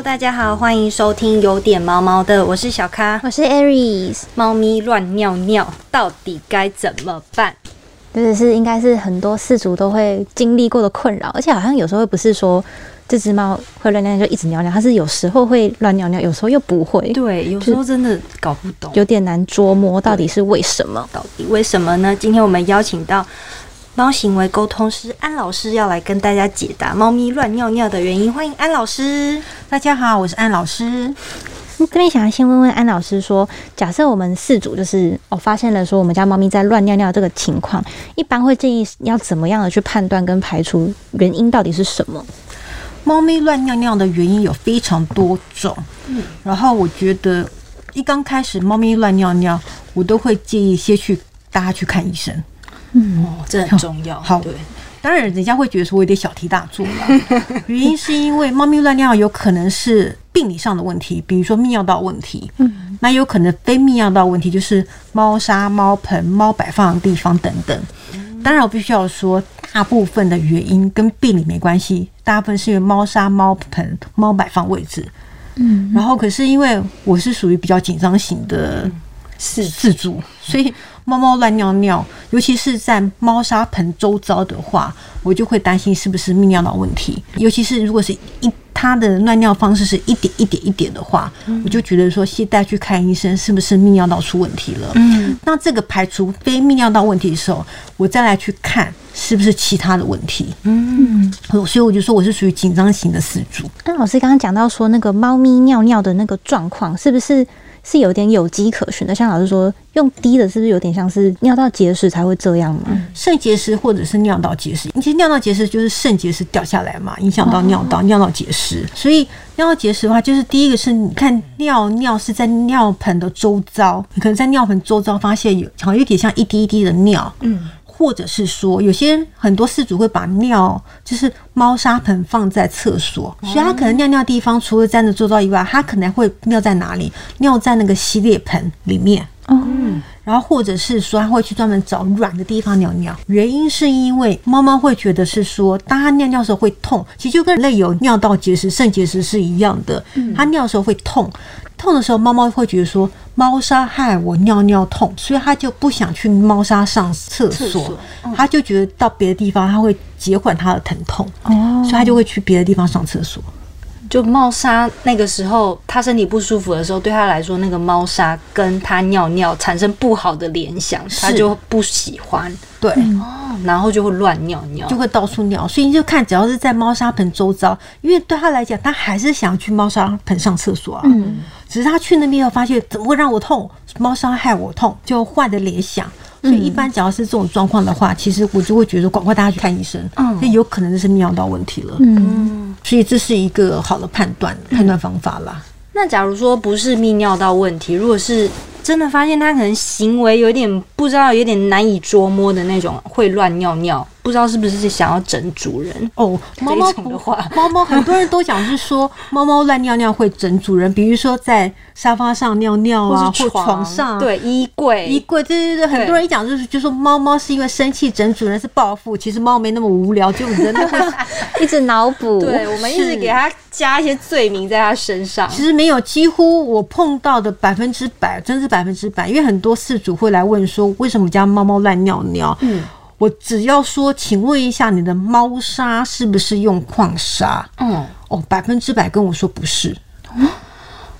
Hello，大家好，欢迎收听有点毛毛的，我是小咖。我是 Aries，猫咪乱尿尿，到底该怎么办？这个是应该是很多饲主都会经历过的困扰，而且好像有时候不是说这只猫会乱尿尿就一直尿尿，它是有时候会乱尿尿，有时候又不会，对，有时候真的搞不懂有点难捉摸到底是为什么。到底为什么呢？今天我们邀请到猫行为沟通师安老师要来跟大家解答猫咪乱尿尿的原因，欢迎安老师。大家好，我是安老师。这边想要先问问安老师说，假设我们四组就是哦发现了说我们家猫咪在乱尿尿这个情况，一般会建议要怎么样的去判断跟排除原因到底是什么？猫咪乱尿尿的原因有非常多种，嗯，然后我觉得一刚开始猫咪乱尿尿，我都会建议先去大家去看医生。哦，这很重要。好对，当然，人家会觉得说我有点小题大做了。原因是因为猫咪乱尿有可能是病理上的问题，比如说泌尿道问题，嗯，那有可能非泌尿道问题，就是猫砂、猫盆、猫摆放的地方等等。当然，我必须要说，大部分的原因跟病理没关系，大部分是因为猫砂、猫盆、猫摆放位置。嗯，然后可是因为我是属于比较紧张型的是自主，所以猫猫乱尿尿，尤其是在猫砂盆周遭的话，我就会担心是不是泌尿道问题。尤其是如果是一它的乱尿方式是一点一点一点的话，我就觉得说先带去看医生，是不是泌尿道出问题了？嗯，那这个排除非泌尿道问题的时候，我再来去看是不是其他的问题。嗯，所以我就说我是属于紧张型的饲主。那老师刚刚讲到说那个猫咪尿尿的那个状况，是不是是有点有迹可循的？像老师说用滴的，是不是有点像是尿道结石才会这样吗？肾结石或者是尿道结石，其实尿道结石就是肾结石掉下来嘛，影响到尿道，尿道结石。所以尿道结石的话，就是第一个是你看尿尿是在尿盆的周遭，你可能在尿盆周遭发现有好像有点像一滴一滴的尿，嗯。或者是说，有些很多饲主会把尿就是猫砂盆放在厕所，所以它可能尿尿地方除了站着做到以外，它可能会尿在哪里？尿在那个洗脸盆里面。嗯，然后或者是说，它会去专门找软的地方尿尿。原因是因为猫猫会觉得是说，当它尿尿的时候会痛，其实就跟人类有尿道结石、肾结石是一样的。它尿的时候会痛，痛的时候猫猫会觉得说，猫砂害我尿尿痛，所以它就不想去猫砂上厕所，它就觉得到别的地方它会减缓它的疼痛，所以它就会去别的地方上厕所。就猫砂那个时候，它身体不舒服的时候，对它来说，那个猫砂跟它尿尿产生不好的联想，它就不喜欢，对，哦，然后就会乱尿尿，就会到处尿，所以你就看，只要是在猫砂盆周遭，因为对他来讲，他还是想去猫砂盆上厕所啊。嗯，只是他去那边后发现，怎么会让我痛？猫砂害我痛，就坏的联想。所以一般只要是这种状况的话，其实我就会觉得赶快带他去看医生，嗯，那有可能就是尿道问题了。嗯，所以这是一个好的判断判断方法啦。那假如说不是泌尿道问题，如果是真的发现他可能行为有点不知道，有点难以捉摸的那种，会乱尿尿，不知道是不是想要整主人哦？猫猫的话，猫猫很多人都讲是说 猫猫乱尿尿会整主人，比如说在沙发上尿尿啊，或床上，对衣柜，衣柜，对对对，很多人一讲就是就说猫猫是因为生气整主人是报复，其实猫没那么无聊，就人的会 一直脑补，对我们一直给它加一些罪名在它身上。其实没有，几乎我碰到的百分之百，真是百分之百，因为很多事主会来问说，为什么家猫猫乱尿尿？嗯，我只要说，请问一下，你的猫砂是不是用矿砂？嗯，哦，百分之百跟我说不是。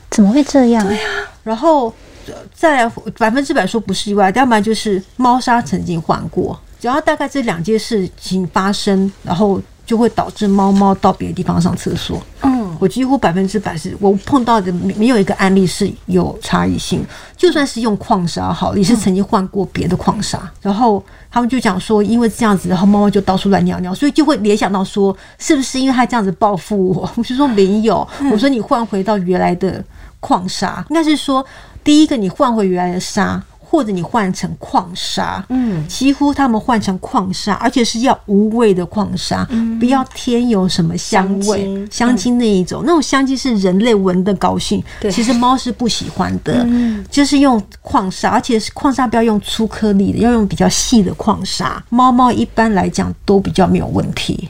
怎么会这样？对呀，然后呃再来百分之百说不是意外，要不然就是猫砂曾经换过。只要大概这两件事情发生，然后就会导致猫猫到别的地方上厕所。嗯，我几乎百分之百是我碰到的没有一个案例是有差异性。就算是用矿砂好，也是曾经换过别的矿砂。然后他们就讲说，因为这样子，然后猫猫就到处乱尿尿，所以就会联想到说，是不是因为它这样子报复我？我就说没有，我说你换回到原来的矿砂，应该是说第一个你换回原来的沙。或者你换成矿砂，嗯，几乎他们换成矿砂，而且是要无味的矿砂，不要添有什么香味、香精。那一种，那种香精是人类闻的高兴，其实猫是不喜欢的，就是用矿砂，而且是矿砂不要用粗颗粒的，要用比较细的矿砂，猫猫一般来讲都比较没有问题。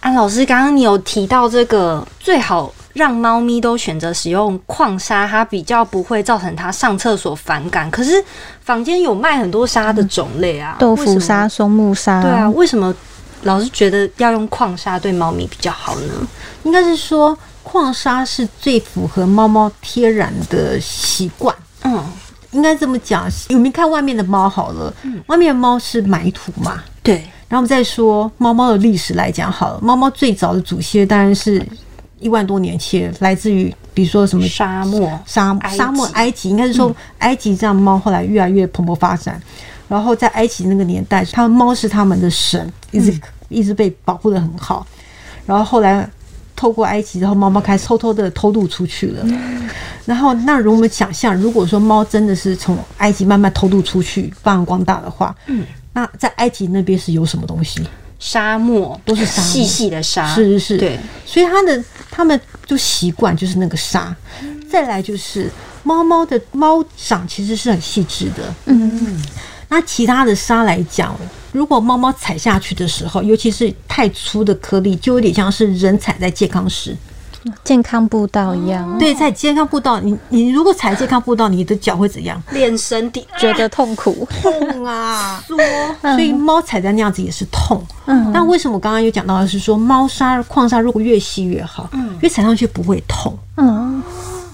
安老师，刚刚你有提到这个最好。让猫咪都选择使用矿砂，它比较不会造成它上厕所反感。可是坊间有卖很多沙的种类啊，豆腐沙、松木沙，对啊，，为什么老是觉得要用矿砂对猫咪比较好呢？应该是说矿砂是最符合猫猫天然的习惯。嗯，应该这么讲，我们看外面的猫好了，外面的猫是埋土嘛，对，然后我们再说猫猫的历史来讲好了，猫猫最早的祖先当然是一万多年前，来自于比如说什么沙漠，沙沙漠埃及，应该是说埃及这样猫后来越来越蓬勃发展，然后在埃及那个年代，他们猫是他们的神，一直、一直被保护的很好，然后后来。透过埃及，然后猫猫开始偷偷的偷渡出去了。然后，那如果我们想象，如果说猫真的是从埃及慢慢偷渡出去，发扬光大的话，嗯，那在埃及那边是有什么东西？沙漠都是沙漠细细的沙，是是是，对，所以它的他们就习惯就是那个沙。再来就是猫猫的猫掌其实是很细致的，嗯，那其他的沙来讲，如果猫猫踩下去的时候，尤其是太粗的颗粒，就有点像是人踩在健康石。健康步道一样，对，在健康步道，你你如果踩健康步道，你的脚会怎样？练身体，觉得痛苦，痛啊！所以猫踩在那样子也是痛。嗯但为什么我刚刚有讲到的是说，猫砂、矿砂如果越细越好，因为踩上去不会痛。嗯，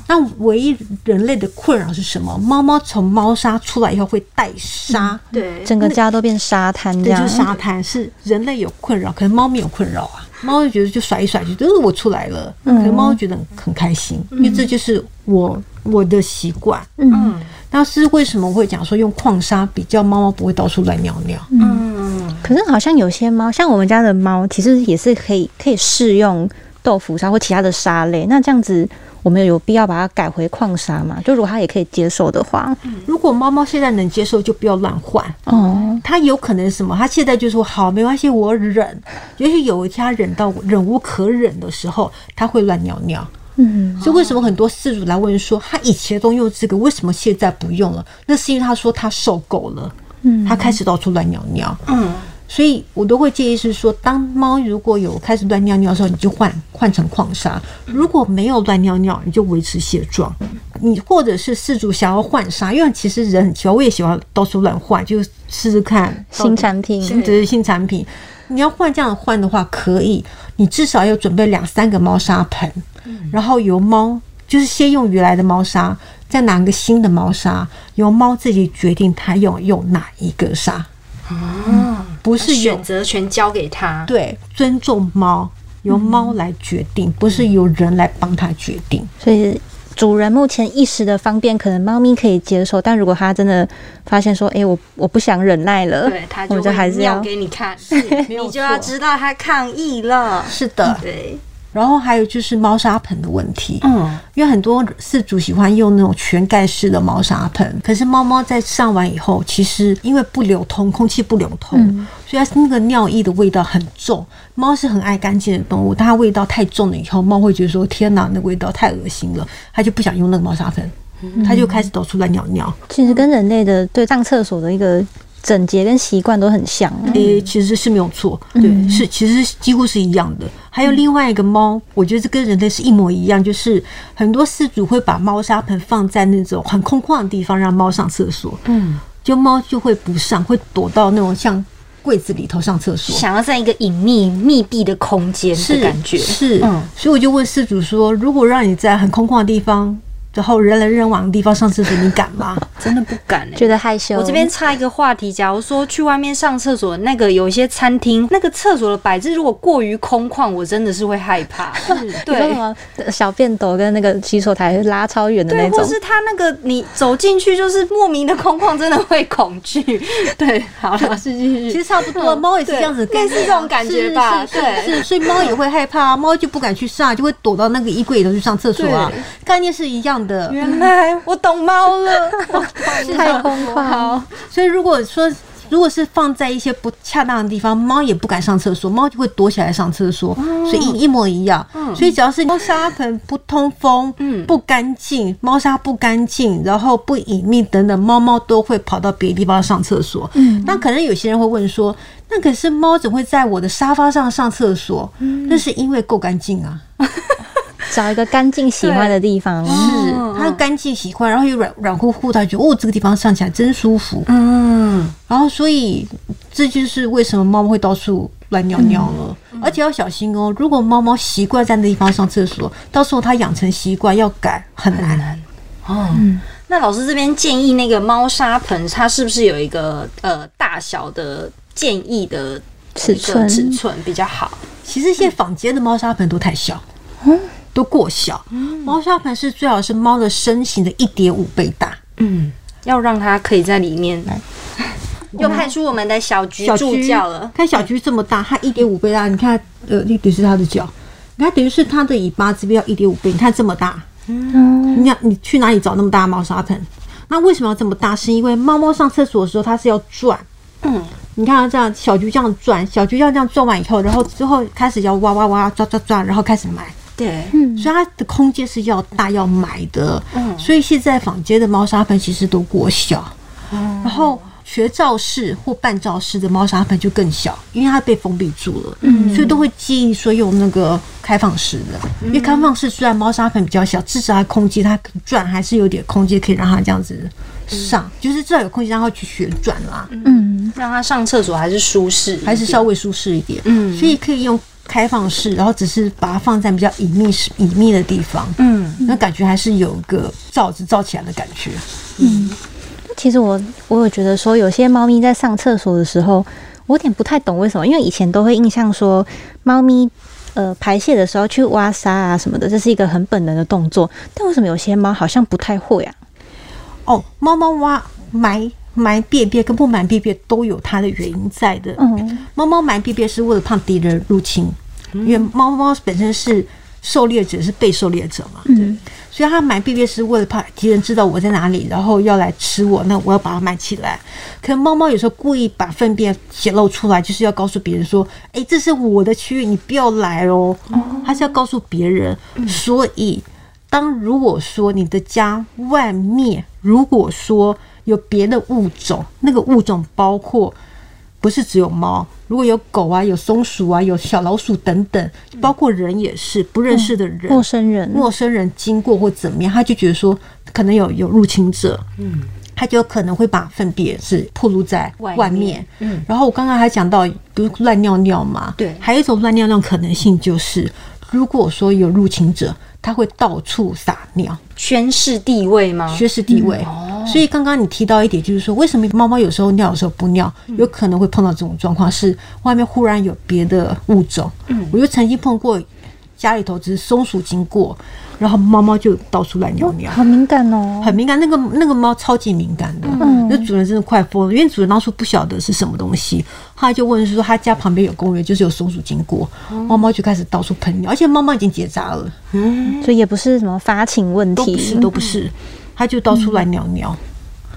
那唯一人类的困扰是什么？猫猫从猫砂出来以后会带沙，对，整个家都变沙滩这对，就沙滩，是人类有困扰，可是猫咪有困扰啊。猫就觉得就甩一甩，就觉得呃我出来了，可是猫觉得很很开心，因为这就是我我的习惯。嗯那是为什么我会讲说用矿砂比较猫猫不会到处乱尿尿？嗯，可是好像有些猫，像我们家的猫，其实也是可以可以试用豆腐砂或其他的沙类。那这样子，我们有必要把它改回矿砂嘛？就如果它也可以接受的话，如果猫猫现在能接受，就不要乱换。哦，它有可能什么？它现在就说好，没关系，我忍。也许有一天它忍到忍无可忍的时候，它会乱尿尿。嗯，所以为什么很多饲主来问说，他以前都用这个，为什么现在不用了？那是因为他说他受够了，嗯他开始到处乱尿尿。嗯，所以我都会建议是说，当猫如果有开始乱尿尿的时候，你就换换成矿砂；如果没有乱尿尿，你就维持现状。你或者是饲主想要换砂，因为其实人很奇怪，我也喜欢到处乱换，就试试看新产品新的新产品。你要换这样换的话，可以，你至少要准备两三个猫砂盆，然后由猫就是先用原来的猫砂，再拿个新的猫砂，由猫自己决定它要用哪一个砂。不是选择权交给他，对尊重猫，由猫来决定，不是由人来帮它决定。所以主人目前一时的方便，可能猫咪可以接受，但如果它真的发现说，哎、我我不想忍耐了，对他我们就还是要给你看，没有你就要知道他抗议了。是的，对，然后还有就是猫砂盆的问题。嗯，因为很多饲主喜欢用那种全盖式的猫砂盆，可是猫猫在上完以后，其实因为不流通，空气不流通，所以它那个尿液的味道很重。猫是很爱干净的动物，但它味道太重了以后，猫会觉得说：“天哪，那味道太恶心了！”它就不想用那个猫砂盆，它就开始到处乱尿尿。其实跟人类的对上厕所的一个整洁跟习惯都很像。诶、其实是没有错，对，是其实是几乎是一样的。还有另外一个猫，我觉得这跟人类是一模一样，就是很多饲主会把猫砂盆放在那种很空旷的地方，让猫上厕所，嗯，就猫就会不上，会躲到那种像柜子里头上厕所。想要在一个隐秘、密闭的空间的感觉，是，嗯。所以我就问饲主说，如果让你在很空旷的地方，然后人来人往的地方上厕所，你敢吗？真的不敢哎、觉得害羞。我这边插一个话题，假如说去外面上厕所，那个有一些餐厅，那个厕所的摆置如果过于空旷，我真的是会害怕。你说什对么小便斗跟那个洗手台拉超远的对，那种，或是他那个你走进去就是莫名的空旷，真的会恐惧。对，好了，是继续。其实差不多，猫也是这样子类似这种感觉吧是是对是是，所以猫也会害怕啊，猫就不敢去上，就会躲到那个衣柜里头去上厕所啊，概念是一样的。原来我懂猫了，太空旷。所以如果说如果是放在一些不恰当的地方，猫也不敢上厕所，猫就会躲起来上厕所，所以一一模一样。所以只要是猫砂盆不通风、嗯不干净，猫砂不干净，然后不隐秘等等，猫猫都会跑到别的地方上厕所。那可能有些人会问说，那可是猫怎么会在我的沙发上上厕所？那是因为够干净啊。找一个干净喜欢的地方。是哦它干净喜欢，然后又软软乎乎，他觉得哦这个地方上起来真舒服。嗯，然后所以这就是为什么猫猫会到处乱尿尿了。而且要小心哦，如果猫猫习惯在那地方上厕所，到时候它养成习惯要改很难。哦，那老师这边建议那个猫砂盆，它是不是有一个呃大小的建议的尺寸？尺寸比较好？其实现在坊间的猫砂盆都太小，都过小。猫砂盆是最好是猫的身形的一点五倍大。嗯，要让它可以在里面。又派 出我们的小菊助教了，看小菊这么大，它一点五倍大，你看，呃，那等于是它的脚，你看等于是它的尾巴这边要一点五倍，你看这么大，嗯，你看你去哪里找那么大的猫砂盆？那为什么要这么大？是因为猫猫上厕所的时候它是要转，嗯，你看它这样，小菊这样转，小橘要这样转完以后，然后之后开始要哇哇哇抓抓抓，然后开始埋，对，所以它的空间是要大要买的。嗯。所以现在坊间的猫砂盆其实都过小，然后学罩式或半罩式的猫砂盆就更小，因为它被封闭住了，嗯。所以都会建议说用那个开放式的，因为开放式虽然猫砂盆比较小，至少它空间它转还是有点空间可以让它这样子上，就是至少有空间让它去旋转啦，嗯，让它上厕所还是舒适，还是稍微舒适一点，嗯。所以可以用开放式，然后只是把它放在比较隐秘式隐秘的地方，嗯那感觉还是有个罩子罩起来的感觉。嗯其实我我有觉得说，有些猫咪在上厕所的时候，我有点不太懂为什么，因为以前都会印象说，猫咪呃排泄的时候去挖沙啊什么的，这是一个很本能的动作，但为什么有些猫好像不太会啊？哦，猫猫挖埋埋便便跟不埋便便都有它的原因在的。嗯，猫猫埋便便是为了怕敌人入侵，因为猫猫本身是狩猎者，是被狩猎者嘛。嗯，所以它埋便便是为了怕敌人知道我在哪里，然后要来吃我，那我要把它埋起来。可能猫猫有时候故意把粪便显露出来，就是要告诉别人说：“哎、这是我的区域，你不要来哦。”它是要告诉别人。所以，当如果说你的家外面，如果说有别的物种，那个物种包括不是只有猫，如果有狗啊、有松鼠啊、有小老鼠等等，包括人也是不认识的人、陌生人，陌生人经过或怎么样，他就觉得说可能有有入侵者，嗯，他就有可能会把粪便是暴露在外面外面，嗯。然后我刚刚还讲到，比如乱尿尿嘛，对还有一种乱尿尿可能性就是，如果说有入侵者，他会到处撒尿，宣示地位吗？宣誓地位。所以刚刚你提到一点，就是说为什么猫猫有时候尿，有时候不尿，有可能会碰到这种状况，是外面忽然有别的物种。嗯我就曾经碰过家里头只是松鼠经过，然后猫猫就到处乱尿尿。好敏感哦。很敏感，那个那个猫超级敏感的，嗯那主人真的快疯了，因为主人当初不晓得是什么东西，后来就问说他家旁边有公园，就是有松鼠经过，猫猫就开始到处喷尿，而且猫猫已经结扎了，嗯所以也不是什么发情问题，都不是都不是，它就到处乱尿尿，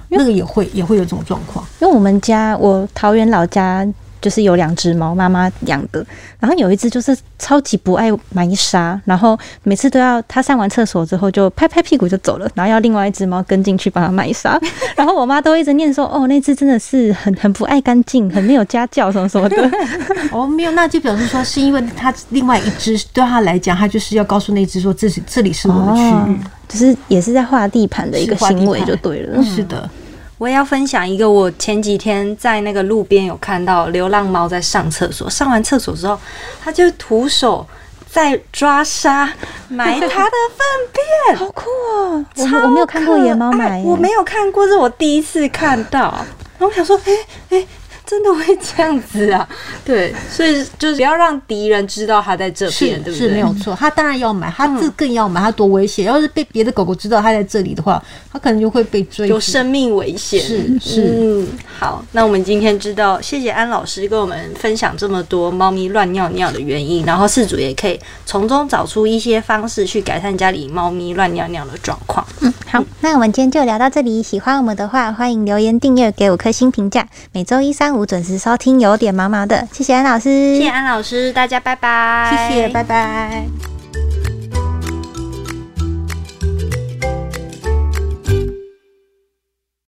那个也会也会有这种状况。因为我们家我桃园老家就是有两只猫，妈妈养的，然后有一只就是超级不爱埋沙，然后每次都要它上完厕所之后就拍拍屁股就走了，然后要另外一只猫跟进去帮它埋沙，然后我妈都一直念说，哦，那只真的是很很不爱干净，很没有家教什么什么的，哦，没有，那就表示说是因为它另外一只对它来讲，它就是要告诉那只说这是这里是我的区域，就是也是在画地盘的一个行为就对了。是的。我也要分享一个，我前几天在那个路边有看到流浪猫在上厕所，上完厕所之后，它就徒手在抓沙埋它的粪便，好酷哦！我超我没有看过野猫我没有看过，这是我第一次看到。然后我想说，哎、哎、真的会这样子啊？对，所以就是不要让敌人知道他在这边，对不对？是是没有错，他当然要买，他这更要买，他多危险！要是被别的狗狗知道他在这里的话，他可能就会被追。有生命危险。是是嗯，好，那我们今天知道，谢谢安老师跟我们分享这么多猫咪乱尿尿的原因，然后饲主也可以从中找出一些方式去改善家里猫咪乱尿尿的状况。嗯好，那我们今天就聊到这里。喜欢我们的话，欢迎留言订阅，给五颗星评价。每周一、三、五准时收听，有点毛毛的。谢谢安老师，谢谢安老师，大家拜拜，谢谢，拜拜。